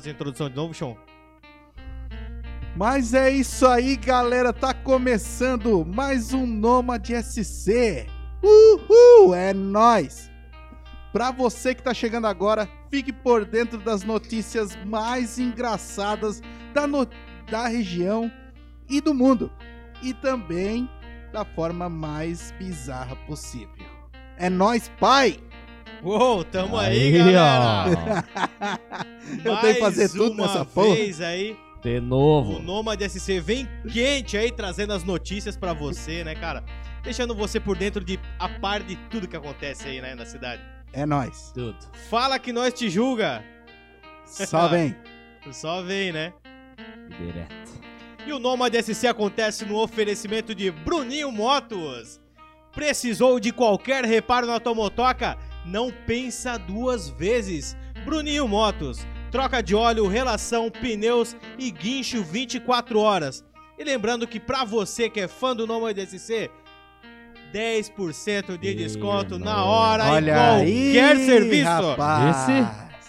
fazer a introdução de novo, Sean? Mas é isso aí, galera. Tá começando mais um Nomad SC. Uhul, é nóis. Pra você que tá chegando agora, fique por dentro das notícias mais engraçadas da, no- da região e do mundo. E também da forma mais bizarra possível. É nóis, pai! Uou, tamo aí, galera! Eu tenho que fazer Mais tudo uma nessa porra. vez aí, De o novo. Nomad SC vem quente aí, trazendo as notícias pra você, né, cara? Deixando você por dentro de a par de tudo que acontece aí, né, na cidade. É nóis. Tudo. Fala que nós te julga. Só vem. Só vem, né? Direto. E o Nomad SC acontece no oferecimento de Bruninho Motos. Precisou de qualquer reparo na tua motoca? Não pensa duas vezes. Bruninho Motos. Troca de óleo, relação, pneus e guincho 24 horas. E lembrando que pra você que é fã do Nomad SC, 10% de desconto na hora em Olha qualquer aí, serviço. rapaz.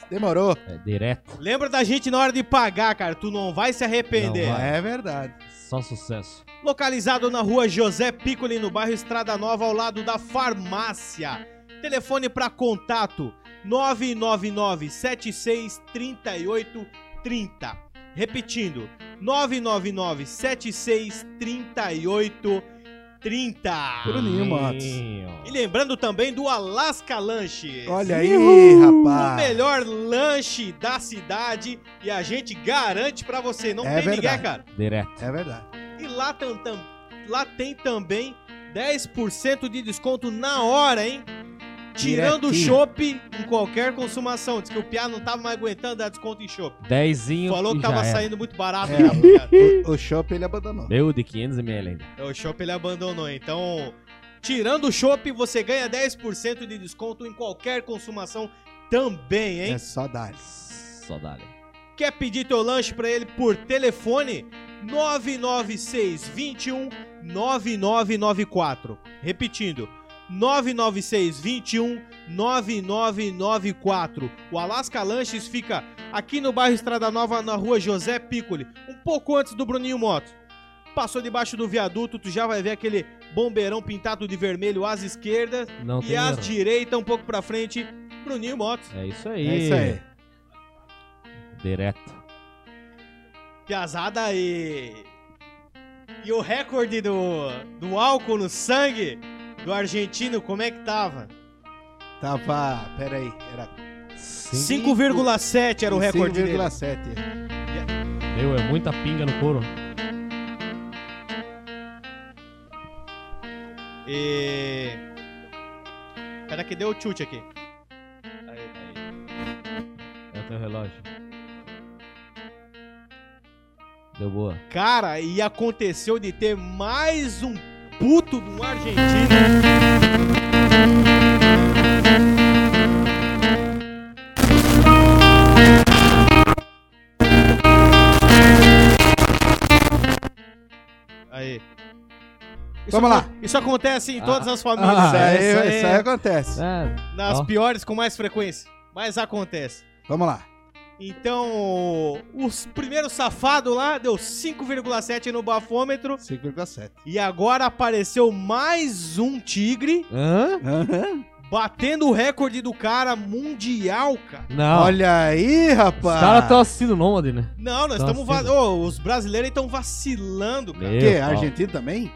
Demorou. É direto. Lembra da gente na hora de pagar, cara. Tu não vai se arrepender. Não vai. É verdade. Só sucesso. Localizado na rua José Piccoli, no bairro Estrada Nova, ao lado da farmácia. Telefone para contato 999 76 38 30. Repetindo, 999 76 38 30. Bruninho Motos. E lembrando também do Alaska Lanches. Olha aí, O rapaz. melhor lanche da cidade e a gente garante pra você, não É tem ninguém, verdade. cara. Direto. É verdade. E lá, tam, tam- lá tem também 10% de desconto na hora, hein? Tirando o chopp em qualquer consumação. Diz que o Piá não tava mais aguentando dar desconto em chopp. Dezinho Falou que tava saindo muito barato. É? O, o shopping ele abandonou. Meu de 500ml ainda. o chopp ele abandonou. Então, tirando o chopp, você ganha 10% de desconto em qualquer consumação também, hein? É só dar. Só dá-lhe. Quer pedir teu lanche pra ele por telefone? 996 21 9994. Repetindo, 996 21 9994. O Alaska Lanches fica aqui no bairro Estrada Nova, na rua José Piccoli, um pouco antes do Bruninho Moto. Passou debaixo do viaduto, tu já vai ver aquele bombeirão pintado de vermelho às esquerdas Não e às erro. direitas, um pouco pra frente, Bruninho Motos. É isso aí. É isso aí. Direto. Piazada e. E o recorde do, do álcool no sangue do argentino, como é que tava? Tava. Pera aí. Era 5,7 era o recorde dele. 5,7. Meu, é muita pinga no couro. E. Pera que deu o chute aqui. Aí, aí. É o teu relógio. Deu boa. Cara, e aconteceu de ter mais um puto de um argentino. Aí. Isso Vamos lá. Isso acontece em todas Ah, as famílias. ah, Isso aí, isso aí. isso aí acontece. É, Nas Ó. piores com mais frequência. Mas acontece. Vamos lá. Então, os primeiros safados lá deu 5,7 no bafômetro. 5,7. E agora apareceu mais um tigre Hã? Aham. batendo o recorde do cara mundial, cara. Não. Olha aí, Os rapaz. caras estão assistindo o Nômade, né? Não, nós estamos. Va-. Ô, os brasileiros estão vacilando, cara. Meu Que? pau. Argentino também?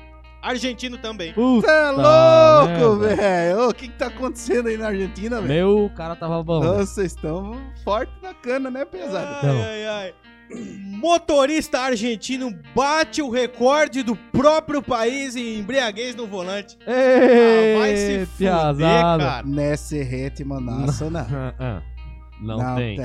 Argentino também. Puta Você é louco, velho. O que que tá acontecendo aí na Argentina, velho? Meu, o cara tava bom. Vocês estão forte na cana, né, pesado? Ai, Então. ai, ai. Motorista argentino bate o recorde do próprio país em embriaguez no volante. Ah, vai se Ei, fuder, piazada. cara. Nesse ritmo, nossa, não. Não, tem.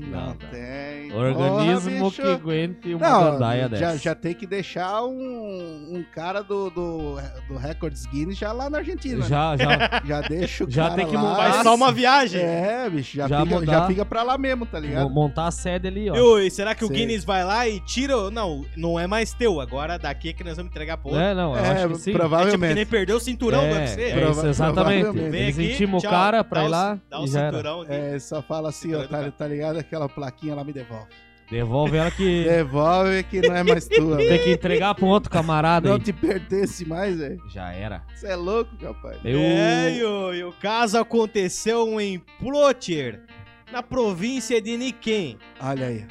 não, Não, tem. Organismo Porra, que aguente uma Não, gandaia já, dessa. já tem que deixar um, um cara do, do, do Records Guinness já lá na Argentina. né? Já, já. Já deixa o Já cara tem que montar só uma viagem. É, bicho, já, Já fica, mudar. já fica pra lá mesmo, tá ligado? Vou montar a sede ali, ó. Viu? E será que o Sei. Guinness vai lá e tira. Não, não é mais teu. Agora daqui é que nós vamos entregar pro outro. É, não, eu É, acho que sim. É tipo que provavelmente. nem perdeu o cinturão é, do UFC. é isso, exatamente. provavelmente. Vem Eles intimam o cara dá pra ir o- lá Dá o e já cinturão aqui. É, só fala assim, ó, tá, tá ligado? Aquela plaquinha lá me devolve. Devolve ela que Devolve que não é mais tua. tem que entregar pra um outro camarada Não aí. te pertence mais, velho. Já era. Você é louco, rapaz. Eu... É, e o, e o caso aconteceu em Plotier, na província de Niquem. Olha aí.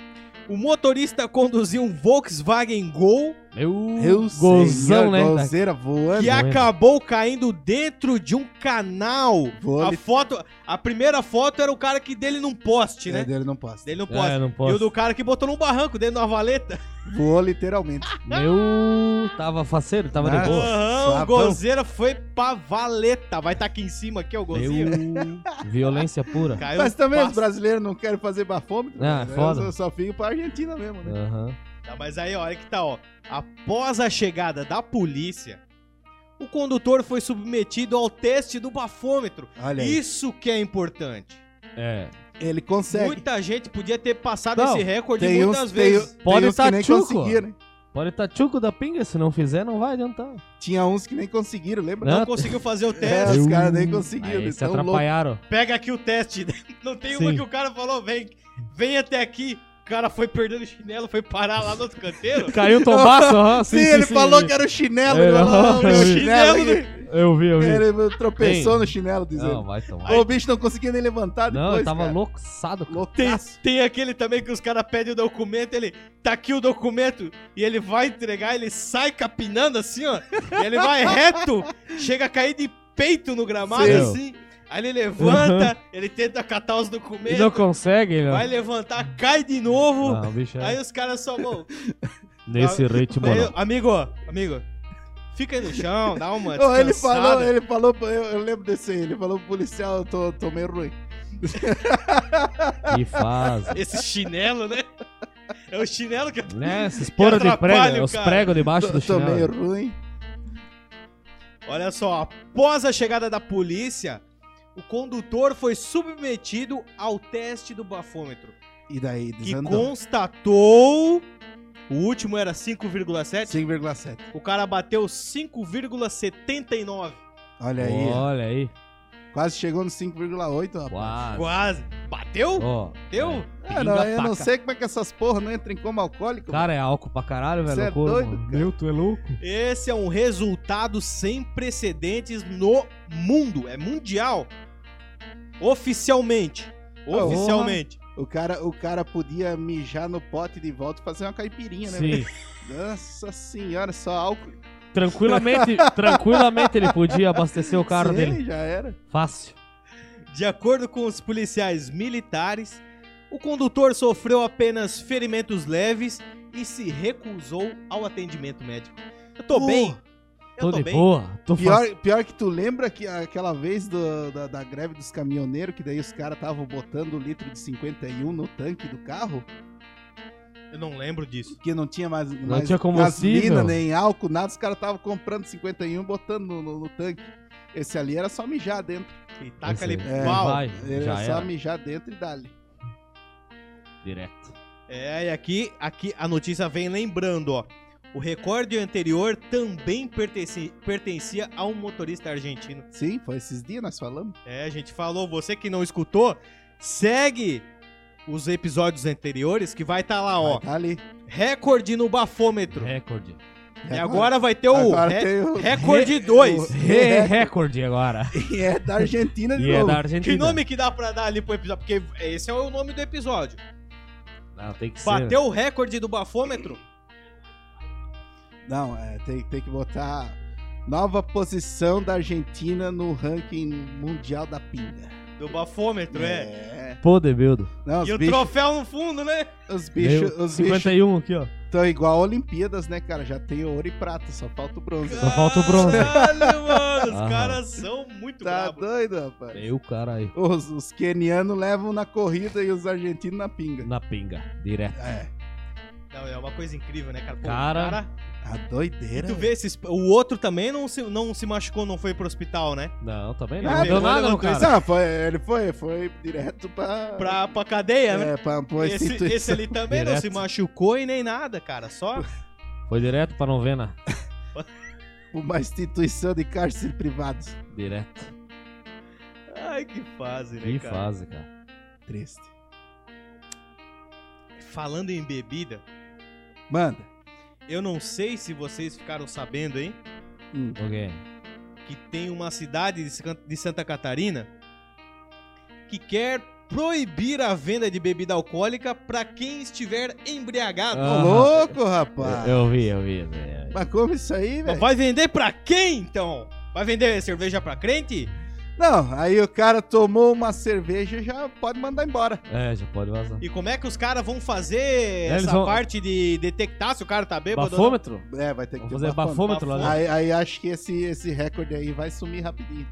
O motorista conduziu um Volkswagen Gol Eu... Eu Gozão, sei, né? Gozeira voando. que acabou caindo dentro de um canal. Vou A foto, a primeira foto era o cara que dele num poste, É, né? dele não posso. Dele no poste. É, não E o do cara que botou num barranco dentro de uma valeta. Voou literalmente. Meu... Tava faceiro, tava de Nossa. boa. Aham, o. Gozeira foi pra valeta. Vai estar aqui em cima, aqui, ó, o Gozeira. Meu... Violência pura. Caiu Mas também os brasileiros não querem fazer bafômetro. Ah, né? foda. Eu só, só fico pra Argentina mesmo, né? Aham. Tá, mas aí, olha que tá, ó. Após a chegada da polícia, o condutor foi submetido ao teste do bafômetro. Olha aí. Isso que é importante. É. Ele consegue. Muita gente podia ter passado Não, esse recorde Tem uns, muitas tem, vezes. Pode tem uns tá que nem tchuco. conseguiram, né? Pode estar tchuco da pinga, se não fizer, não vai adiantar. Tinha uns que nem conseguiram, lembra? Não Não. conseguiu fazer o É, teste. os caras nem conseguiram. Aí eles se tão loucos. atrapalharam. Pega aqui o teste. Não tem uma Sim. que o cara falou, vem, vem até aqui. O cara foi perdendo o chinelo, foi parar lá no outro canteiro. Caiu o tombaço, aham. Sim, ele falou que era o chinelo. É, ele falou, aham, "Não, vi. chinelo. Chinelo Eu vi, eu vi. Ele tropeçou Tem. no chinelo, dizendo. Não, vai tomar. O bicho não conseguia nem levantar depois, Não, eu tava cara. louçado. cara. Tem, tem aquele também que os caras pedem o documento, ele tá aqui o documento e ele vai entregar, ele sai capinando assim, ó. E ele vai reto, chega a cair de peito no gramado Sim. assim. Aí ele levanta, ele tenta catar os E documentos, não consegue, né? vai levantar, cai de novo. Não, o bicho é Aí os caras só, mano. nesse ritmo. Aí, não. amigo, amigo, fica aí no chão, dá uma ele falou, ele falou, eu, eu lembro desse aí, ele falou pro policial, eu tô, tô meio ruim. Que fase. Esse chinelo, né? É o chinelo que... Né, esses porra de prego, os pregos debaixo Tô, do tô meio chinelo. ruim. Olha só, após a chegada da polícia, o condutor foi submetido ao teste do bafômetro, E daí, que desandou. constatou. O último era 5,7. 5,7. O cara bateu 5,79. Olha aí. Olha aí. quase chegou no 5,8, rapaz. Quase. Quase. Bateu? Ó, Bateu? É, não, eu não sei como é que essas porra não entram em coma alcoólico. Cara, é álcool pra caralho, velho. Cê é loucura, doido, mano. cara. Meu, tu é louco? Esse é um resultado sem precedentes no mundo. É mundial. Oficialmente. Porra. Oficialmente. O cara, o cara podia mijar no pote de volta e fazer uma caipirinha, né? Sim. velho? Nossa senhora, só álcool. Tranquilamente, tranquilamente ele podia abastecer o carro Sim, dele. já era. Fácil. De acordo com os policiais militares, o condutor sofreu apenas ferimentos leves e se recusou ao atendimento médico. Eu tô bem. Eu Tô, tô de bem. boa. Tô. Pior, pior que tu lembra que aquela vez do- da, da greve dos caminhoneiros, que daí os caras estavam botando o litro de 51 no tanque do carro, Eu não lembro disso. que não tinha mais, mais tinha gasolina, nem álcool, nada, os caras estavam comprando 51 e botando no, no- no tanque. Esse ali era só mijar dentro. E taca Esse ali. É, pau. vai. Era Já só era. mijar dentro e dali. Direto. É, e aqui, aqui a notícia vem lembrando, ó. O recorde anterior também pertence- pertencia a um motorista argentino. Sim, foi esses dias nós falamos. É, a gente falou, você que não escutou, segue os episódios anteriores que vai estar lá, ó. Vai tá ali. Recorde no bafômetro. Recorde. E agora vai ter o, Agora re- tem o- recorde 2. Re recorde agora. E é da Argentina de E é novo. da Argentina. Que nome que dá pra dar ali pro episódio? Porque esse é o nome do episódio. Não, tem que ser. Bateu o recorde do bafômetro? Não, é, tem, tem que botar nova posição da Argentina no ranking mundial da pinga. Do bafômetro, é. É. Bodybuilder. Não, os E o bichos, troféu no fundo, né? os bichos, Meu, os bichos 51 aqui, ó. estão igual a Olimpíadas, né, cara? Já tem ouro e prata, só falta o bronze. Só falta o bronze. Caralho, mano. Os Aham. caras são muito Tá bravos. doido, rapaz? Meu caralho. Os, os quenianos levam na corrida e os argentinos na pinga. Na pinga, direto. É, Não, é uma coisa incrível, né, cara? Pô, Cara, cara a doideira. tu vê esses. O outro também não se, não se machucou, não foi pro hospital, né? Não, também Ele não. Não deu nada no cara. Não, foi, ele foi, foi direto pra. Pra, pra cadeia, né? é, pra, pra Esse, instituição. esse ali também não Direto. se machucou e nem nada, cara. Só. Foi direto pra novena. Uma instituição de cárcere privados. Direto. Ai, que fase, né, Que cara? fase, cara. Triste. Falando em bebida, Manda. eu não sei se vocês ficaram sabendo, hein? Hum. Ok. Que tem uma cidade de San- de Santa Catarina que quer proibir a venda de bebida alcoólica pra quem estiver embriagado. Ô, Ah. louco, rapaz. Eu, eu vi, eu vi. Mas como isso aí, velho? Vai vender pra quem, então? Vai vender cerveja pra crente? Não, aí o cara tomou uma cerveja já pode mandar embora. É, já pode vazar. E como é que os caras vão fazer Eles essa vão- parte de detectar se o cara tá bêbado? ou não? Bafômetro? É, vai ter que Vamos ter fazer bafômetro. bafômetro lá dentro. Aí, aí acho que esse, esse recorde aí vai sumir rapidinho.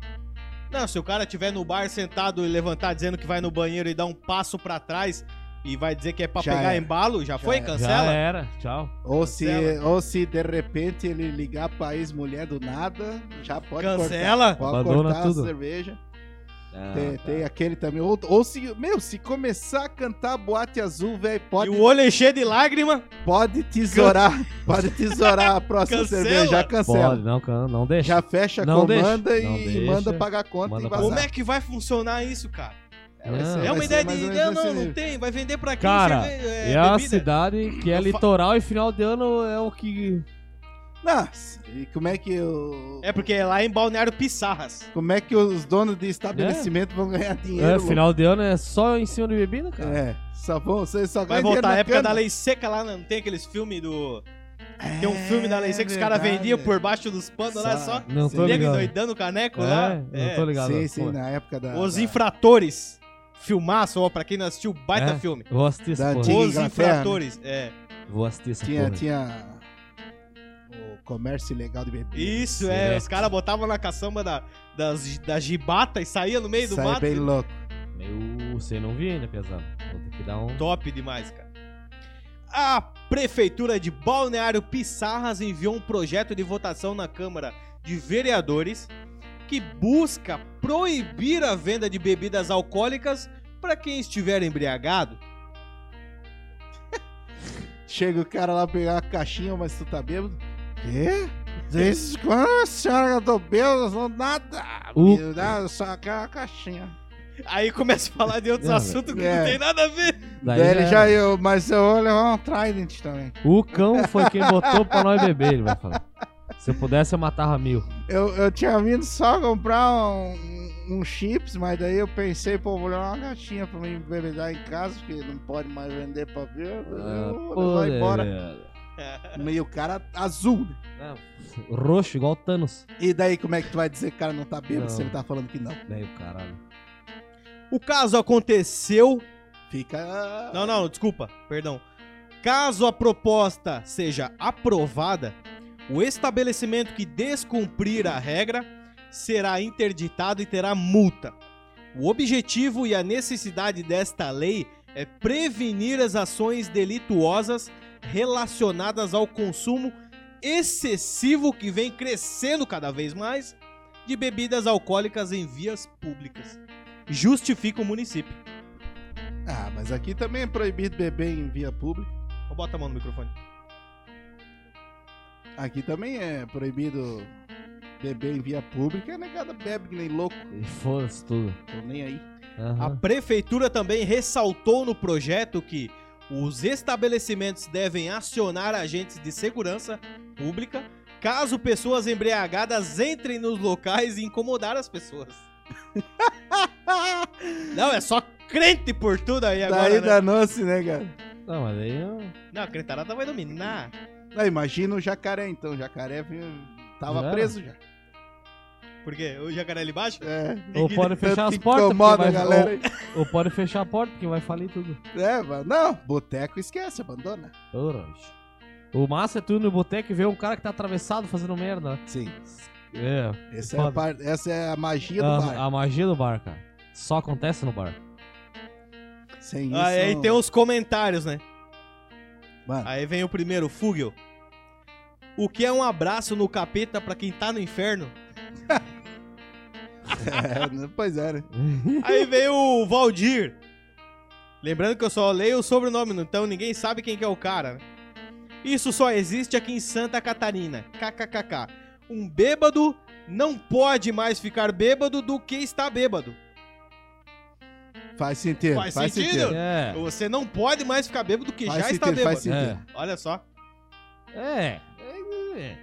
Não, se o cara tiver no bar sentado e levantar dizendo que vai no banheiro e dar um passo pra trás e vai dizer que é pra Já pegar era. embalo, já, Já foi? era. Já Cancela? era. Tchau. Ou se, ou se de repente ele ligar pra ex-mulher do nada, já pode Cancela. cortar. Pode Abandona cortar tudo. a cerveja. Ah, tem, tá. tem aquele também. Ou, ou se, meu, se começar a cantar boate azul, velho, pode, E o olho encher de lágrima. pode tesourar. pode tesourar a próxima Cancela. cerveja. Já cancela. Pode, não, can- não deixa. Já fecha a Não comanda deixa. e, e manda pagar a conta Manda e pra vazar. Como é que vai funcionar isso, cara? É, Não. É uma ideia de. Não, não, não tem. Vai vender pra quem? Cara, cerve- É a bebida? cidade que é litoral e final de ano é o que. Nossa, e como é que o. É porque é lá em Balneário Pissarras. Como é que os donos de estabelecimento vão ganhar dinheiro? É, louco? final de ano é só em cima de bebida, cara. É, só vão, vocês só Vai ganham dinheiro voltar a época cana. da lei seca lá, não tem aqueles filmes do. Tem um É, filme da lei seca que os caras vendiam por baixo dos panos lá Só-. Não tô ligado. endoidando o caneco É, lá. não tô ligado. Sim, sim, Pô, na época da. Os da, infratores. Filmaço, ó, pra quem não assistiu, baita É. filme. Vou assistir antiga Os Inglaterra, né? infratores, é. Vou assistir essa Tinha, porra. tinha o comércio ilegal de bebida. Isso, é. Os caras botavam na caçamba da, das, da gibata e saía no meio do Sai mato. bem louco. Eu, você não vi ainda, pesado. Vou ter que dar um. Top demais, cara. A Prefeitura de Balneário Pissarras enviou um projeto de votação na Câmara de Vereadores que busca proibir a venda de bebidas alcoólicas para quem estiver embriagado. Chega o cara lá pegar a caixinha, mas tu tá bêbado. Quê? Desde quando a senhora tô bêbado, não nada. O- Me dá só aquela caixinha. Aí começa a falar de outros Não, assuntos que é. não tem nada a ver. Daí Daí ele já já eu, mas eu vou levar um Trident também. O cão foi quem botou pra nós beber, ele vai falar. Se eu pudesse, eu matava mil. Eu, eu tinha vindo só comprar um, um chips, mas daí eu pensei, pô, vou levar uma gatinha pra mim bebedar em casa, porque não pode mais vender pra ver. Ah, eu vou pô, levar embora. Meio cara azul? Não, Roxo, igual o Thanos. E daí como é que tu vai dizer que o cara não tá bêbado Não. se ele tá falando que não? Daí o caralho. O caso aconteceu. Fica. Não, não, desculpa, perdão. Caso a proposta seja aprovada, o estabelecimento que descumprir a regra será interditado e terá multa. O objetivo e a necessidade desta lei é prevenir as ações delituosas relacionadas ao consumo excessivo que vem crescendo cada vez mais de bebidas alcoólicas em vias públicas. Justifica o município. Ah, mas aqui também é proibido beber em via pública. Vou botar a mão no microfone. Aqui também é proibido beber em via pública. A negada bebe que nem louco. E foda-se tudo. Tô nem aí. A Aham. prefeitura também ressaltou no projeto que os estabelecimentos devem acionar agentes de segurança pública caso pessoas embriagadas entrem nos locais e incomodar as pessoas. Não, é só crente por tudo aí agora, Daí né? danou-se, né, cara? Não, mas aí eu... Não, a cretarada vai dominar. Não, imagina o jacaré, então. O jacaré tava preso já. Por quê? O jacaré ali embaixo? É. Ou pode fechar as portas, incomoda vai, galera ou, ou pode fechar a porta, porque vai falir tudo. É, mas não, boteco esquece, abandona. O massa é tu no boteco e ver um cara que tá atravessado fazendo merda. Sim. É. Essa é, a par- essa é a magia do A, bar. a magia do bar, cara. Só acontece no bar. Sem isso. Aí, aí tem os comentários, né? Mano, Aí vem o primeiro, Fugel. O que é um abraço no capeta pra quem tá no inferno? é, pois é, né? Aí vem o Valdir. Lembrando que eu só leio o sobrenome, então ninguém sabe quem que é o cara. né? Isso só existe aqui em Santa Catarina. KKKK. Um bêbado não pode mais ficar bêbado do que está bêbado. Faz sentido. Faz Faz, sentido? sentido. É. Você não pode mais ficar bêbado do que Faz já está sentido, bêbado. faz sentido. É. Olha só. É. é.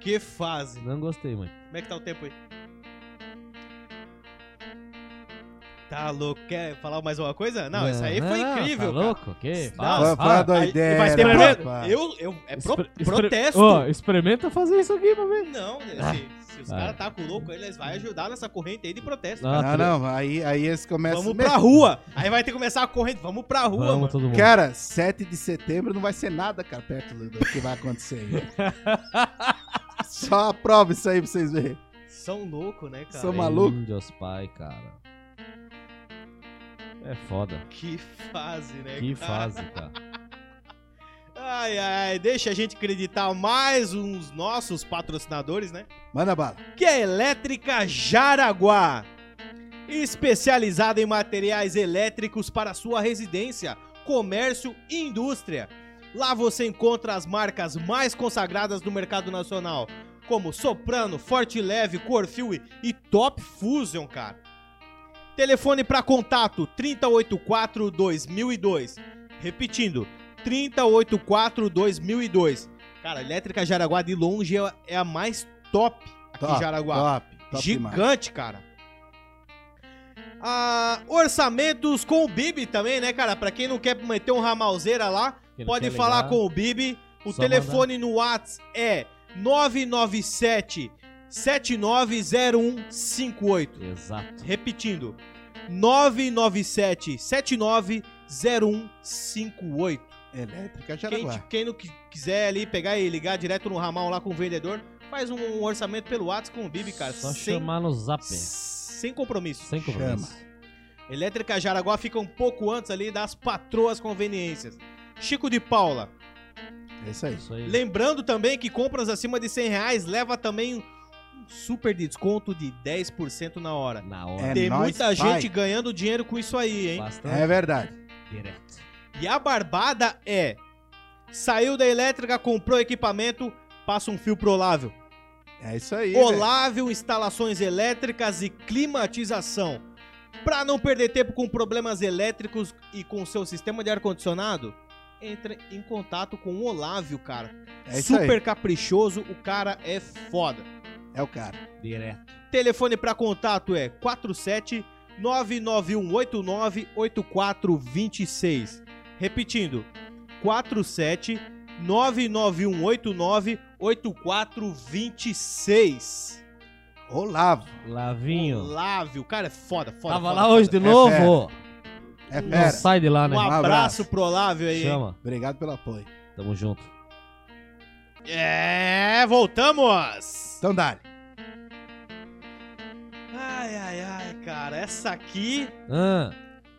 Que fase. Não gostei, mãe. Como é que tá o tempo aí? Tá louco? Quer falar mais uma coisa? Não, isso aí foi não, incrível, Tá cara. louco? Que? Não, Fala, foi fala. Aí doideira. vai ter pro... eu, eu, é pro... Expre- protesto. Ó, experimenta fazer isso aqui pra ver. Não, Ah. Se, os Vai. caras tá com louco, eles vão ajudar nessa corrente aí de protesto. Não, tre- não, aí, aí eles começam... Vamos pra rua. Aí vai ter que começar a corrente. Vamos pra rua, Vamos mano. todo mundo. Cara, 7 de setembro não vai ser nada, cara, perto do que vai acontecer aí. Só aprova isso aí pra vocês verem. São loucos, né, cara? São maluco. Deus pai, cara. É foda. Que fase, né, Que cara? fase, cara. Ai, ai, deixa a gente acreditar mais uns nossos patrocinadores, né? Manda bala. que é a Elétrica Jaraguá. Especializada em materiais elétricos para sua residência, comércio e indústria. Lá você encontra as marcas mais consagradas do mercado nacional, como Soprano, Forte Leve, Corfil e- Top Fusion, cara. Telefone para contato 3084 2002. Repetindo, 3084 2002. Cara, a Elétrica Jaraguá de longe é a- é a mais top aqui em Top, Jaraguá. top, top demais. Gigante, cara. Ah, orçamentos com o Bibi também, né, cara? Pra quem não quer meter um ramalzeira lá, Quem pode falar ligar, com o Bibi. O telefone no Whats é 997 790158. Exato. Repetindo, 997 790158. Elétrica Quem, Jaraguá. quem não qui- quiser ali pegar e ligar direto no ramal lá com o vendedor, faz um orçamento pelo WhatsApp com o Bibi, cara. Só sem, chamar no zap. sem compromisso. Sem compromisso. Elétrica Jaraguá fica um pouco antes ali das patroas conveniências. Chico de Paula. É isso aí. Isso aí. Lembrando também que compras acima de 100 reais leva também um super desconto de 10% na hora. Na hora. É Tem muita pai. gente ganhando dinheiro com isso aí, hein? Bastante. É verdade. Direto. E a barbada é: saiu da elétrica, comprou equipamento, passa um fio pro Olávio. É isso aí. Olávio Instalações Elétricas e Climatização. Para não perder tempo com problemas elétricos e com seu sistema de ar-condicionado, entre em contato com o Olávio, cara. É isso Super aí. caprichoso, o cara é foda. É o cara. Direto. Telefone para contato é 47 99189 8426. Repetindo, 47 99189 8426. Olavo. Lavinho. Olávio, cara é foda, foda. Tava foda, lá hoje de foda. É novo. É Não fera. sai de lá, né? Um abraço. abraço pro Olávio aí. Chama. Obrigado pelo apoio. Tamo junto. É, voltamos! Então, Dali. Ai, ai, ai, cara, essa aqui Ah,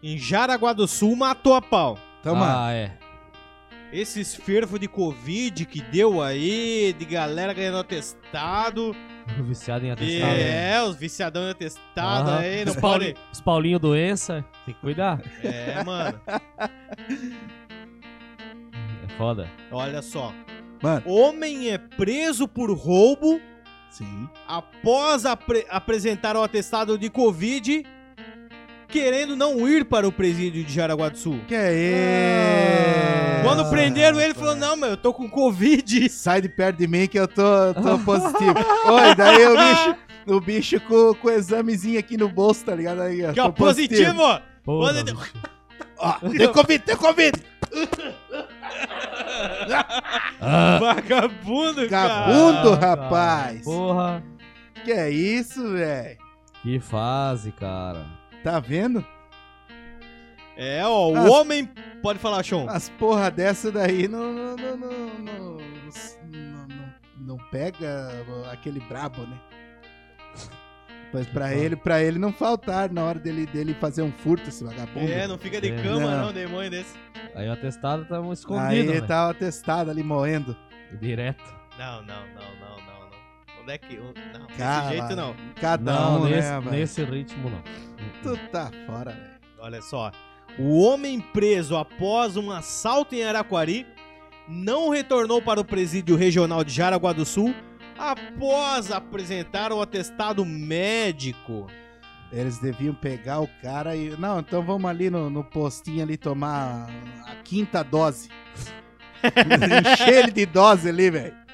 em Jaraguá do Sul matou a pau. Então, mano. ah é. Esses fervos de Covid que deu aí, de galera ganhando atestado. Viciado em atestado. né? É, os viciadão em atestado Aham. aí, não os, pode. Paulinho, os Paulinho doença. Tem que cuidar. É, mano. É foda. Olha só. Mano. Homem é preso por roubo Sim. após apre- apresentar o atestado de Covid, querendo não ir para o presídio de Jaraguá do Sul. Que é Quando isso? prenderam ele, falou: Não, meu, eu tô com Covid. Sai de perto de mim que eu tô, tô positivo. Oi, daí o bicho, o bicho com, com o examezinho aqui no bolso, tá ligado? Aí, Que é positivo. Porra, Quando- bicho. Ó, tem Covid, tem Covid. Ah, Vagabundo, cara. Vagabundo, cara. rapaz. Porra. Que é isso, velho? Que fase, cara. Tá vendo? É, ó, o As- homem. Pode falar, Sean. As porra dessa daí não, não, não, não, não, não- não- não pega aquele brabo, né? Pois pra ele, pra ele não faltar na hora dele, dele fazer um furto, esse vagabundo. É, não fica de É. cama, Não. não, demônio desse. Aí o atestado tava Aí escondido, né? tava testado ali moendo. Direto. Não, não, não, não. É que. Não, Cara, desse jeito não. Cada não, um, nesse, né, nesse ritmo não. Tu tá fora, velho. Olha só. O homem preso após um assalto em Araquari não retornou para o presídio regional de Jaraguá do Sul após apresentar o atestado médico. Eles deviam pegar o cara e. Não, então vamos ali no, no postinho ali tomar a quinta dose. Encher ele de dose ali, velho.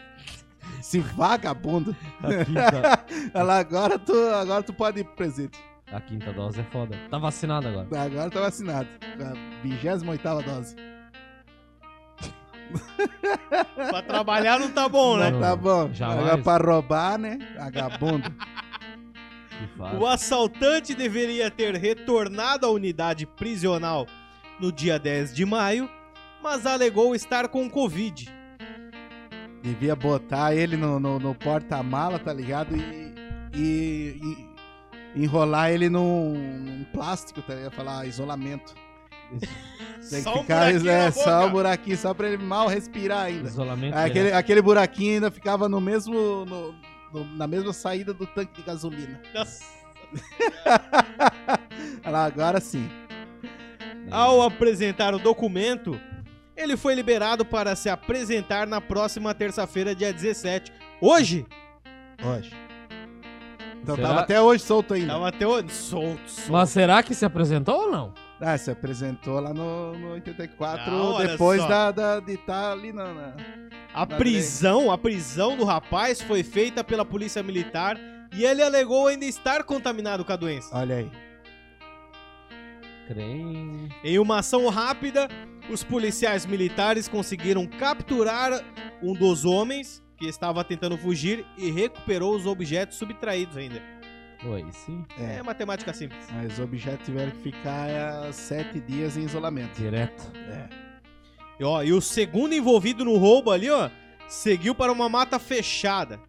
Esse vagabundo. A quinta, Olha lá, agora tu, agora tu pode ir pro presídio. a quinta dose é foda. Tá vacinado agora. Agora tá vacinado. A 28 dose. Pra trabalhar não tá bom, né? Não. Tá bom. Jamais. Agora pra roubar, né? Vagabundo. O assaltante deveria ter retornado à unidade prisional no dia 10 de maio, mas alegou estar com Covid. Devia botar ele no, no, no porta-mala, tá ligado? E, e- e enrolar ele num, num plástico, tá ligado? Falar isolamento. Tem Só que um ficar buraquinho é, só um buraquinho, só pra ele mal respirar ainda. Isolamento Aquele, aquele buraquinho ainda ficava no mesmo. no- no- na mesma saída do tanque de gasolina. Nossa. Olha lá, agora sim. Ao apresentar o documento, ele foi liberado para se apresentar na próxima terça-feira, dia 17. Hoje? Hoje. Então Será? tava até hoje solto ainda. Tava até hoje. Solto, solto. Mas será que se apresentou ou não? Ah, se apresentou lá no, no 84, Não, olha depois da, da- de estar ali na. na- A Tá prisão, a prisão do rapaz foi feita pela polícia militar e ele alegou ainda estar contaminado com a doença. Olha aí. Creio. Em uma ação rápida, os policiais militares conseguiram capturar um dos homens que estava tentando fugir e recuperou os objetos subtraídos ainda. Oi, sim. É, É. matemática simples. Mas os objetos tiveram que ficar é, sete dias em isolamento. Direto. É. E, ó, e o segundo envolvido no roubo ali, ó, seguiu para uma mata fechada.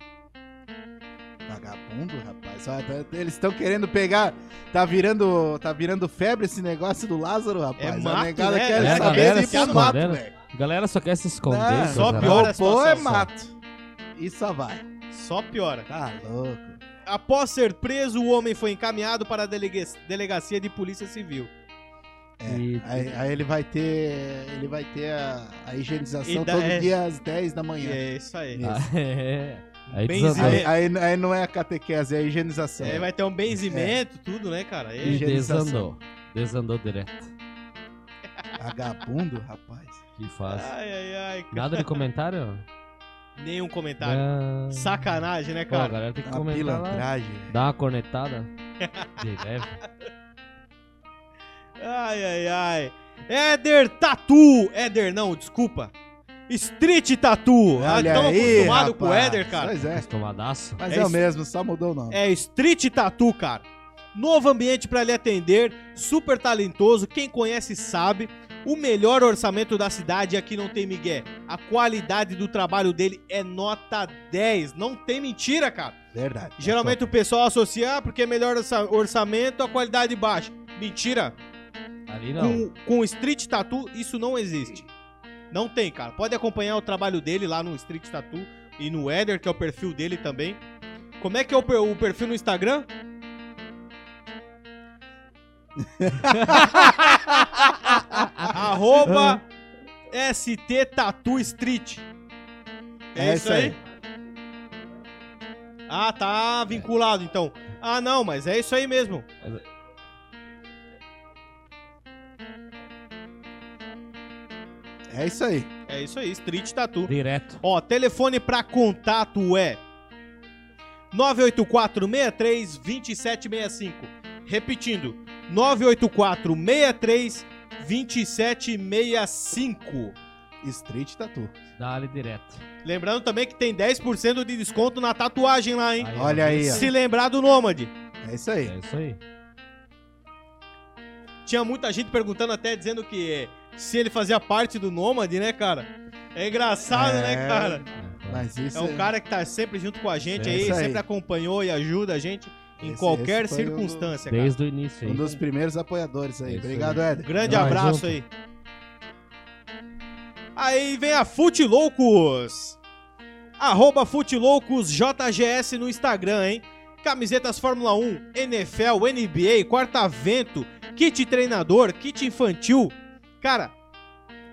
Vagabundo, rapaz. Tá- eles estão querendo pegar. Tá virando, tá virando febre esse negócio do Lázaro, rapaz. É A mato, negada né? quer É, a saber se pro mato, escondendo. velho. Galera só quer se esconder. Não, coisa só piora a Pô, é mato. E só vai. Só piora. Tá louco. Após ser preso, o homem foi encaminhado para a delega- delegacia de polícia civil. É, E- aí, aí ele vai ter. Ele vai ter a, a higienização da- todo é. dia às 10 da manhã. É isso aí. Isso. Ah, é. Aí Benzimento. Aí, aí, aí não é a catequese, é a higienização. É, vai ter um benzimento, tudo, né, cara? E E- higienização. desandou. Desandou direto. Vagabundo, rapaz. Que fase. Ai, ai, ai. cara. Nada de comentário? Nenhum comentário. Ah, Sacanagem, né, Pô, a cara? galera tem que Uma comentar lá. Dá uma cornetada. De leve. Ai, ai, ai. Éder Tatu. Éder não, desculpa. Street Tatu. Ah, Olha tão aí, acostumado com o. Éder, cara. Pois é. Acostumadaço. Mas É é, o mesmo, só mudou o nome. É Street Tatu, cara. Novo ambiente pra lhe atender, super talentoso, quem conhece sabe. O melhor orçamento da cidade aqui não tem migué. A qualidade do trabalho dele é nota 10. Não tem mentira, cara. Verdade. Geralmente o pessoal associa, ah, porque é melhor orça- orçamento, a qualidade baixa. Mentira. Ali não. Com, com Street Tattoo, isso não existe. Não tem, cara. Pode acompanhar o trabalho dele lá no Street Tattoo e no Eder, que é o perfil dele também. Como é que é o, per- o perfil no Instagram? Arroba ST Street. É, isso aí? Ah, tá vinculado então. Ah, não, mas é isso aí mesmo. É isso aí. É isso aí, Street Tattoo. Direto. Ó, telefone pra contato é 984 63 2765. Repetindo, 984 63 2765. Street Tattoo. Dá-lhe direto. Lembrando também que tem 10% de desconto na tatuagem lá, hein? Aí, Olha aí, ó. Se lembrar do Nômade. É isso aí. É isso aí. Tinha muita gente perguntando até, dizendo que se ele fazia parte do Nômade, né, cara? É engraçado, É. né, cara? Mas isso É um cara que tá sempre junto com a gente É aí, aí. sempre acompanhou e ajuda a gente em Esse- qualquer esse circunstância, cara. Desde o início um aí. dos primeiros apoiadores aí. É isso Obrigado, aí. Éder. Grande Tamo abraço junto. aí. Aí vem a Fute Loucos. Arroba Fute Loucos JGS no Instagram, hein? Camisetas Fórmula 1, NFL, NBA, Quarta-vento, kit treinador, kit infantil. Cara,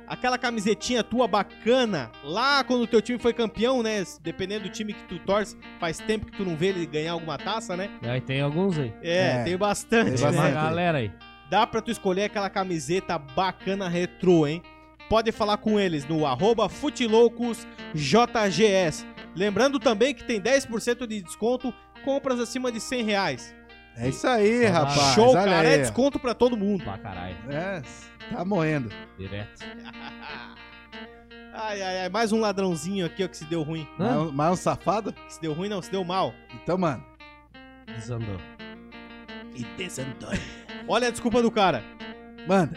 aquela camisetinha tua bacana, lá quando o teu time foi campeão, né? Dependendo do time que tu torce, faz tempo que tu não vê ele ganhar alguma taça, né? Aí tem alguns aí. É, É, tem bastante, tem Tem uma né? bastante. galera aí. Dá pra tu escolher aquela camiseta bacana retrô, hein? Pode falar com eles no arroba FutiloucosJGS. Lembrando também que tem 10% de desconto compras acima de 100 reais. É isso aí, rapaz. Show, Olha cara. aí. É desconto pra todo mundo. Pra caralho. É, tá morrendo. Direto. Ai, ai, ai. Mais um ladrãozinho aqui, ó, que se deu ruim. Hã? Mais, mais um safado? Que se deu ruim, não, se deu mal. Então, mano. Desandou. Olha a desculpa do cara. Manda.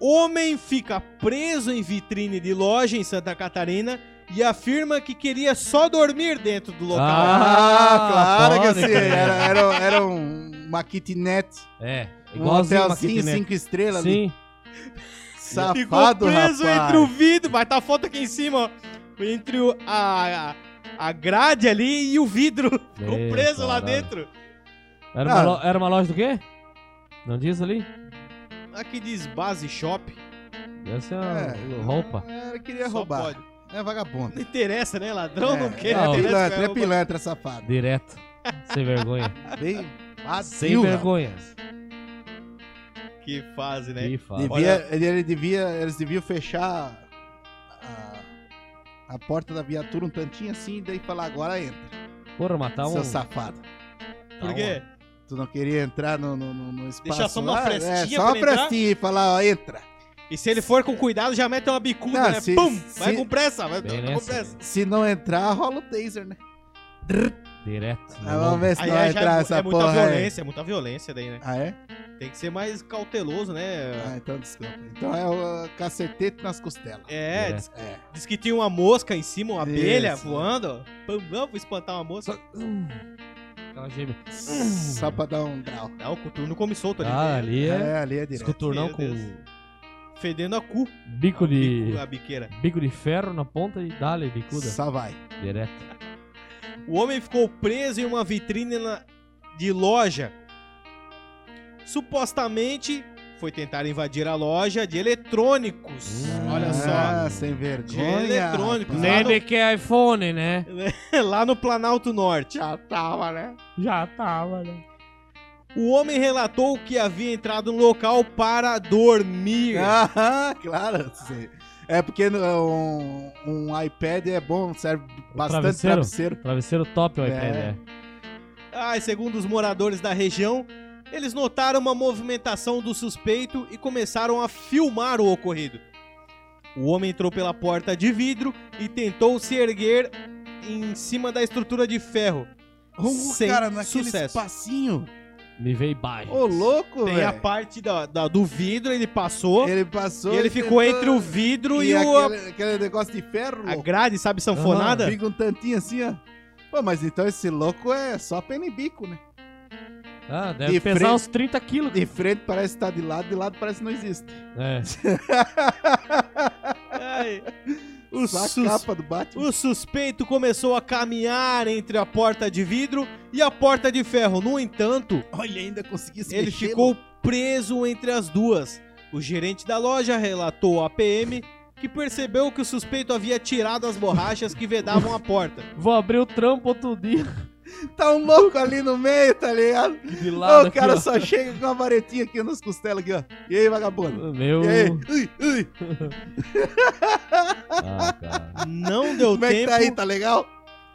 Homem fica preso em vitrine de loja em Santa Catarina e afirma que queria só dormir dentro do local. Ah, claro que sim. crer. Era, era, era um, uma kitnet. É. Um Igualzinho uma hotelzinho, kitnet. cinco estrelas ali. Sim. Ficou Safado, preso rapaz. entre o vidro. Vai estar a foto aqui em cima, ó. Entre o, a, a, a grade ali e o vidro. Ficou preso lá caralho. dentro. Era uma, Ah. lo- era uma loja do quê? Não diz ali? Aqui diz base shop. Deve ser uma É. roupa. É, Ele queria Só roubar. pode. É vagabundo. Não interessa, né? Ladrão não quer. não, que pilantra, é pilantra, safado. Direto. Sem vergonha. Bem Sem vazio, vergonha. Que fase, né? Que fala. Devia, ele, ele devia, eles deviam fechar a, a porta da viatura um tantinho assim e daí falar, agora entra, Porra, matar um. seu safado. Por Tá quê? Tu não queria entrar no, no, no- no espaço Deixar só uma lá? frestinha É, pra só uma frestinha e falar, ó, entra. E se ele for com cuidado, já mete uma bicuda, Não, né? se- Pum! se- Vai com pressa, vai, vai com nessa. pressa. Se não entrar, rola o taser, né? Direto. Ah, vamos ver se Aí não é, vai já entrar é, essa é muita porra aí. violência, é muita violência daí, né? Ah, é? Tem que ser mais cauteloso, né? Ah, então desculpa. Então é o cacetete nas costelas. É, É. diz, É. diz que tinha uma mosca em cima, uma abelha Isso. voando. Pum, vamos espantar uma mosca. Só... Hum. Aquela gêmea. Só pra dar um grau. Não, o coturno come solto ali. Ah, ali é. É, ali é direto. Escoturnão Meu com Deus. Fedendo a cu, bico de. a biqueira. Bico de ferro na ponta e dá-lhe bicuda. Só vai. Direto. O homem ficou preso em uma vitrine na- de loja. Supostamente foi tentar invadir a loja de eletrônicos. Hum. Olha Ah, só. sem De vergonha. eletrônicos. rapaz. Lá Nem no- de que é iPhone, né? Lá no Planalto Norte. Já tava, né? Já tava, né? O homem relatou que havia entrado no local para dormir. Ah, claro. sim. É porque no- um, um iPad é bom, serve bastante travesseiro? travesseiro. Travesseiro top o É. iPad, é. Ah, e segundo os moradores da região, eles notaram uma movimentação do suspeito e começaram a filmar o ocorrido. O homem entrou pela porta de vidro e tentou se erguer em cima da estrutura de ferro. Oh, Sem cara, naquele sucesso. espacinho. Me veio baixo. Ô, louco, Tem a parte da- da- do vidro, ele passou Ele passou. e ele ficou tentou- entre o vidro e, e o, aquele, aquele negócio de ferro, a louco. grade, sabe, sanfonada? Fica um tantinho assim, ó. Pô, mas então esse louco é só pena e bico, né? Ah, deve De pesar frente- uns 30 quilos. De frente parece estar de lado, de lado parece que não existe. É. Ai. O, sus- capa do Batman. o suspeito começou a caminhar entre a porta de vidro e a porta de ferro. No entanto, Olha, ainda consegui se ele mexer, ficou preso entre as duas. O gerente da loja relatou à PM que percebeu que o suspeito havia tirado as borrachas que vedavam a porta. Vou abrir o trampo outro dia. Tá um louco ali no meio, tá ligado? De Ô, lado o cara aqui, ó. só chega com uma varetinha aqui nas costelas aqui, ó. E aí, vagabundo? Meu. E aí? Ui, ui. Ah, cara. Não deu Como é que tempo. tá aí, tá legal?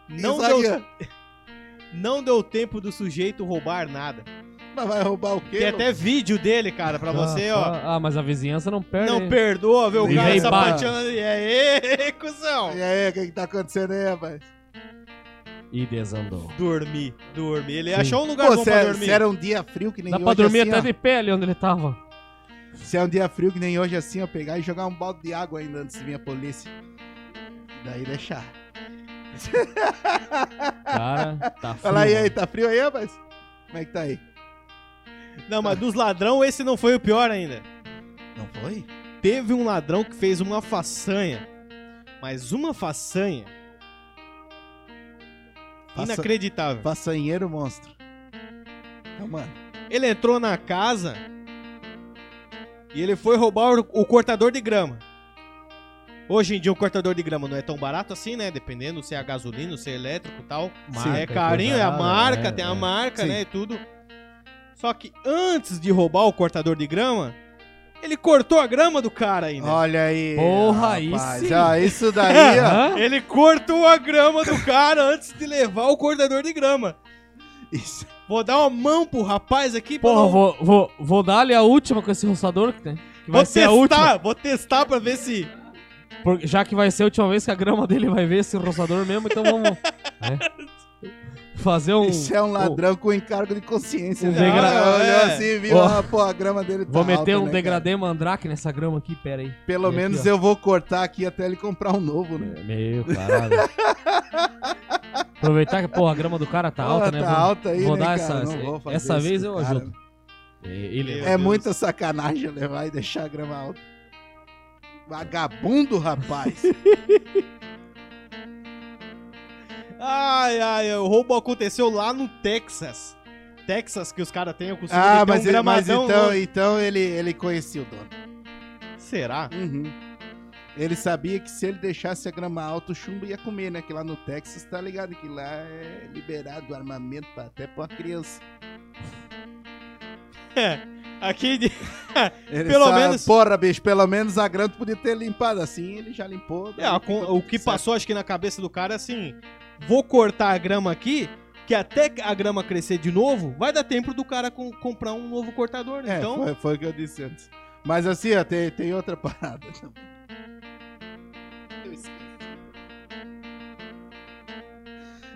não, Isso deu, aqui, ó. não deu tempo do sujeito roubar nada. Mas vai roubar o quê? Tem até vídeo dele, cara, pra você, Ah, ó. só- Ah, mas a vizinhança não perde. Não perdoa ver o E cara vem sapateando. E aí, cuzão? E aí, o que que tá acontecendo aí, rapaz? E desandou. Dormir, dormir. Ele Sim. achou um lugar Pô, bom se, pra é- dormir. se era um dia frio que nem Dá hoje pra dormir assim, até ó, de pé ali onde ele tava. Se é um dia frio que nem hoje assim, ó, pegar e jogar um balde de água ainda antes de vir a polícia. Daí deixar. Cara, tá frio. Fala aí, aí, tá frio aí, rapaz? Como é que tá aí? Não, mas dos ladrão, esse não foi o pior ainda. Não foi? Teve um ladrão que fez uma façanha. Mas uma façanha Inacreditável. Façanheiro monstro. Então, mano. Ele entrou na casa e ele foi roubar o, o cortador de grama. Hoje em dia o cortador de grama não é tão barato assim, né? Dependendo se é a gasolina, se é elétrico e tal. Marca é e carinho, é a marca, é, tem a é. marca, né? E tudo. Só que antes de roubar o cortador de grama, ele cortou a grama do cara ainda. Olha aí. Porra, aí rapaz. sim. Ó, isso daí, ó. Ele cortou a grama do cara antes de levar o cortador de grama. Isso. Vou dar uma mão pro rapaz aqui pra Porra, não- vou, vou, vou dar ali a última com esse roçador que tem. Que vai Vou ser a última. testar, vou testar pra ver se. Por- já que vai ser a última vez que a grama dele vai ver esse roçador mesmo, então vamos né? Fazer um. Isso é um ladrão com encargo de consciência. um né? degra- Olhou é. assim, viu? Ah, pô, a grama dele tá Vou meter alta, um né, degradê mandrake nessa grama aqui, pera aí. cara? Pelo aqui, menos ó. eu vou cortar aqui até ele comprar um novo, né? Meu caralho. Aproveitar que, porra, a grama do cara tá Pô, alta, né? Tá Vou- alta aí, vou né, dar cara? essa. Vou essa vez eu cara. ajudo. Ele, É muita sacanagem levar e deixar a grama alta. Vagabundo, rapaz. Ai, ai, o roubo aconteceu lá no Texas. Texas, que os caras têm o costume ah, de ter mas, um ele, mas então, no- então ele, ele conhecia o dono. Será? Uhum. Ele sabia que se ele deixasse a grama alta, o chumbo ia comer, né? Que lá no Texas, tá ligado? Que lá é liberado armamento até pra criança. Aqui de... Ele Pelo sabe, menos- Porra, bicho, pelo menos a grama tu podia ter limpado assim, ele já limpou. É, a o que passou, acho que na cabeça do cara é assim: vou cortar a grama aqui, que até a grama crescer de novo, vai dar tempo do cara com- comprar um novo cortador. É, então, foi, foi o que eu disse antes. Mas assim, ó, tem, tem outra parada também. Eu esqueci.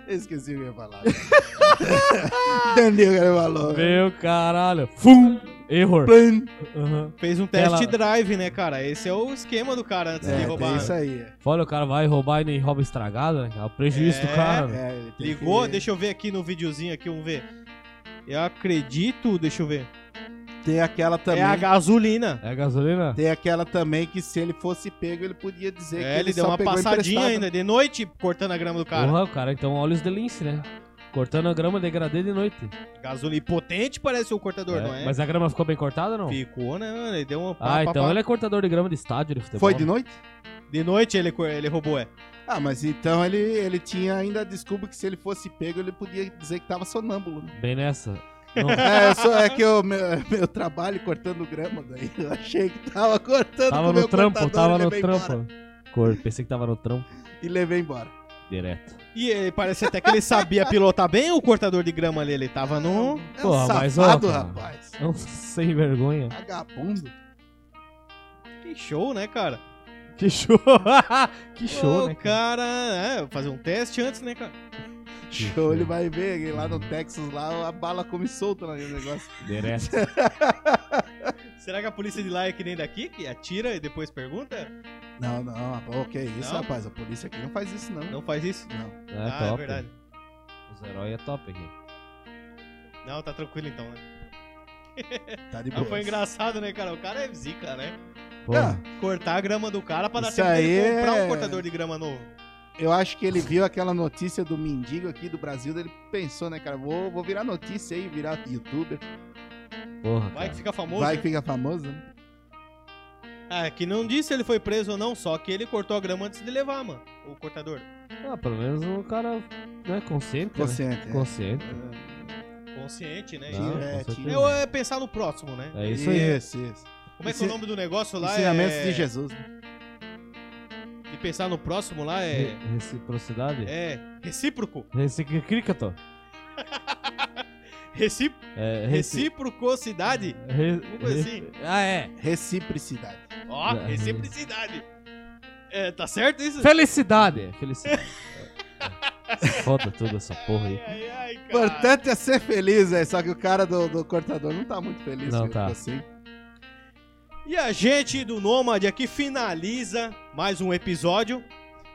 Eu esqueci o que eu ia falar. Entendi o que ele falou. Meu caralho. Fum! Error. Uhum. fez um test Ela- drive, né, cara? Esse é o esquema do cara antes de É, roubar. tem isso aí. é. Olha, o cara vai roubar e nem rouba estragado, né? É o prejuízo É. do cara. né? É, Ligou, que- deixa eu ver aqui no videozinho aqui, vamos ver. Eu acredito, deixa eu ver. Tem aquela também. É a gasolina. É gasolina? Tem aquela também que se ele fosse pego, ele podia dizer que É, ele, ele deu uma passadinha emprestado. ainda, de noite, cortando a grama do cara. Porra, o cara então olha os delince, né? Cortando a grama degradê de noite. Gasolina potente parece o cortador, É, não é? Mas a grama ficou bem cortada ou não? Ficou, né, mano? Ele deu uma. Ah, pá, então pá. ele é cortador de grama de estádio de futebol. Foi de noite? De noite ele, ele roubou, é. Ah, mas então ele, ele tinha ainda a desculpa que se ele fosse pego, ele podia dizer que tava sonâmbulo. né? Bem nessa. Não, É, sou- é que eu, meu, meu trabalho cortando grama, daí eu achei que tava cortando com tava no trampo, tava no trampo. Cor, pensei que tava no trampo. E levei embora. Direto. E eh, parece até que ele sabia pilotar bem o cortador de grama ali. Ele tava no. É um Porra, mas, ó, safado, cara. rapaz. É um sem vergonha. Vagabundo. Que show, né, cara? Que show! que show, Ô, né? Cara? cara. É, fazer um teste antes, né, cara? Show, ele vai ver lá no Texas, lá a bala come solta naquele negócio. Direto. Será que a polícia de lá é que nem daqui? Que atira e depois pergunta? Não, não, pô, que isso, Não? rapaz. A polícia aqui não faz isso, não. Não faz isso? Não. É ah, top. é verdade. Os heróis é top aqui. Não, tá tranquilo então, né? Tá de Ah, boa. foi engraçado, né, cara? O cara é zica, né? Pô, Ah, Cortar a grama do cara pra dar Isso tempo dele aí comprar é- um cortador de grama novo. eu acho que ele viu aquela notícia do mendigo aqui do Brasil, daí ele pensou, né, cara? Vou, vou virar notícia aí, virar youtuber. porra, Vai cara. que fica famoso. Vai né? que fica famoso, né? Ah, que não disse se ele foi preso ou não, só que ele cortou a grama antes de levar, mano. O cortador. Ah, pelo menos o cara, né, consciente, né? Consciente. é. Consciente. Consciente, né? Não, é, certeza. É, é pensar no próximo, né? É isso aí. Isso, isso. Como é que é o nome do negócio lá? Ensinamentos é... de Jesus. né? E pensar no próximo lá é. Re- Reciprocidade? É. Recíproco. Reciclicato. Recip... É, reci- Reciprocidade? re- assim. Ah, é. Reciprocidade. Ó, É. reciprocidade. É, tá certo isso? Felicidade. Felicidade. É, é. Foda tudo essa porra aí. Ai, ai, O importante é ser feliz, é. Só que o cara do, do cortador não tá muito feliz. Não tá. Assim. E a gente do Nômade aqui finaliza mais um episódio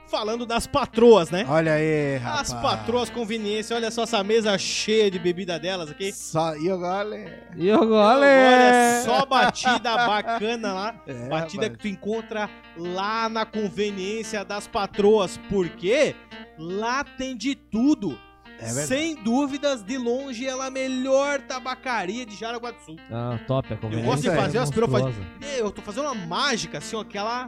falando das patroas, né? Olha aí, rapaz. As patroas conveniência, olha só essa mesa cheia de bebida delas aqui. Só, e agora... E agora, Agora é só batida bacana lá. É, batida rapaz. que tu encontra lá na conveniência das patroas. Porque lá tem de tudo. É. Sem dúvidas, de longe, ela é a melhor tabacaria de Jaraguá do Sul. Ah, top. A conveniência gosto de é fazer as pirofas-. Eu tô fazendo uma mágica, assim, ó, que ela...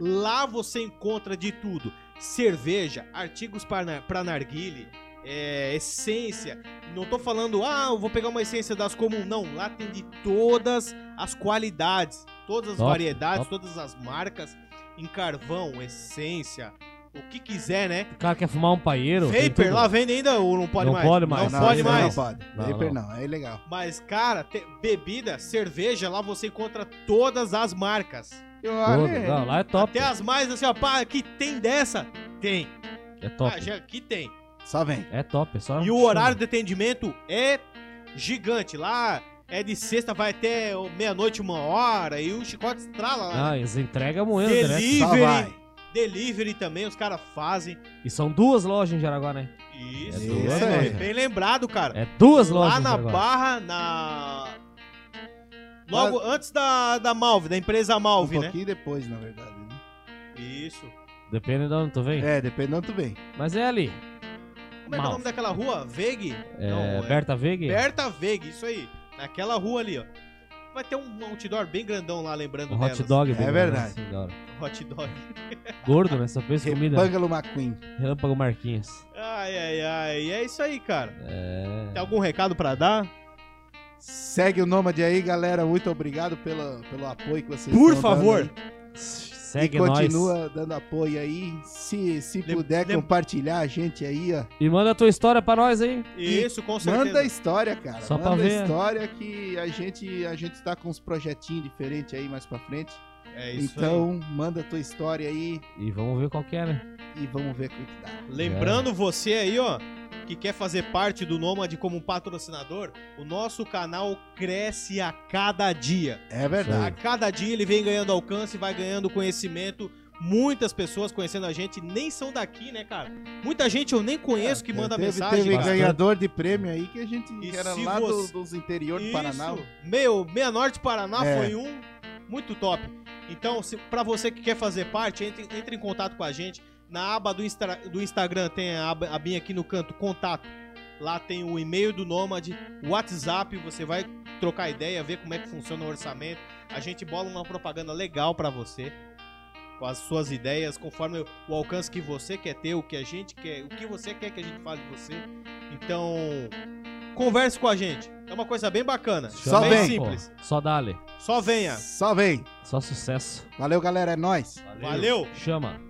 Lá você encontra de tudo. Cerveja, artigos para pra narguile, é, essência. Não tô falando, ah, eu vou pegar uma essência das comuns. Não, lá tem de todas as qualidades, todas as Top, variedades, top. todas as marcas. Em carvão, essência, o que quiser, né? O cara quer fumar um paieiro. tem Vapor, lá vende ainda ou não pode Não mais? pode mais, Não, não, pode mais. Não pode. Não, Vapor não. é legal. Mas, cara, te- bebida, cerveja, lá você encontra todas as marcas. Não, lá é top. Até as mais assim, ó, pá, que tem dessa? Tem. É top. Ah, já aqui tem. Só vem. É top. É só E o horário de atendimento é gigante. Lá é de sexta, vai até meia-noite, uma hora. E o chicote estrala lá. Ah, né? eles entregam moendo. Só Delivery. vai. Delivery também, os caras fazem. E são duas lojas em Jaraguá, né? Isso, É duas é, lojas. bem lembrado, cara. É duas lojas Lá na. Barra, na. Logo antes da, da Malve, da empresa Malve, um né? pouquinho depois, na verdade. Né? Isso. Depende de onde tu vem. É, depende de onde tu vem. Mas é ali. Como é que é o nome daquela rua? Veg? É, Berta Veg? Berta Veg, isso aí. Naquela rua ali, ó. Vai ter um outdoor bem grandão lá, lembrando O hot delas. dog. É verdade. assim. Hot dog. Gordo, né? Só pensa em comida. Bangalo McQueen. Relâmpago Marquinhos. Ai, ai, ai. E é isso aí, cara. É. Tem algum recado pra dar? Segue o Nômade aí, galera. Muito obrigado pelo, pelo apoio que vocês Por estão favor. aí. Segue e nós. continua dando apoio aí. Se, se Lem- puder lem- compartilhar a gente aí, ó. E manda a tua história pra nós aí. Isso, com certeza. Manda a história, cara. Só pra Manda a ver. história que a gente, a gente tá com uns projetinhos diferentes aí mais pra frente. É isso então, manda a tua história aí E vamos ver qual que é, né? e vamos ver o que que dá. aí. Lembrando você aí, ó, que quer fazer parte do Nômade como patrocinador, o nosso canal cresce a cada dia. É A verdade. cada dia ele vem ganhando alcance, vai ganhando conhecimento. Muitas pessoas conhecendo a gente nem são daqui, né, cara? Muita gente eu nem conheço que manda teve, mensagem. Teve cara. ganhador de prêmio aí que a gente E era lá do- você- dos interior do Paraná. Meu, Meia Norte Paraná É. foi um muito top. Então, pra você que quer fazer parte, entre, entre em contato com a gente. Na aba do, Insta- do Instagram tem a aba- abinha aqui no canto, contato. Lá tem o e-mail do Nômade, o WhatsApp, você vai trocar ideia, ver como é que funciona o orçamento. A gente bola uma propaganda legal pra você. Com as suas ideias, conforme o alcance que você quer ter, o que a gente quer, o que você quer que a gente fale de você. Então, converse com a gente. É uma coisa bem bacana. Só bem vem. simples. Pô, só dale. Só venha. Só vem. Só sucesso. Valeu, galera. É nóis. Valeu. Chama.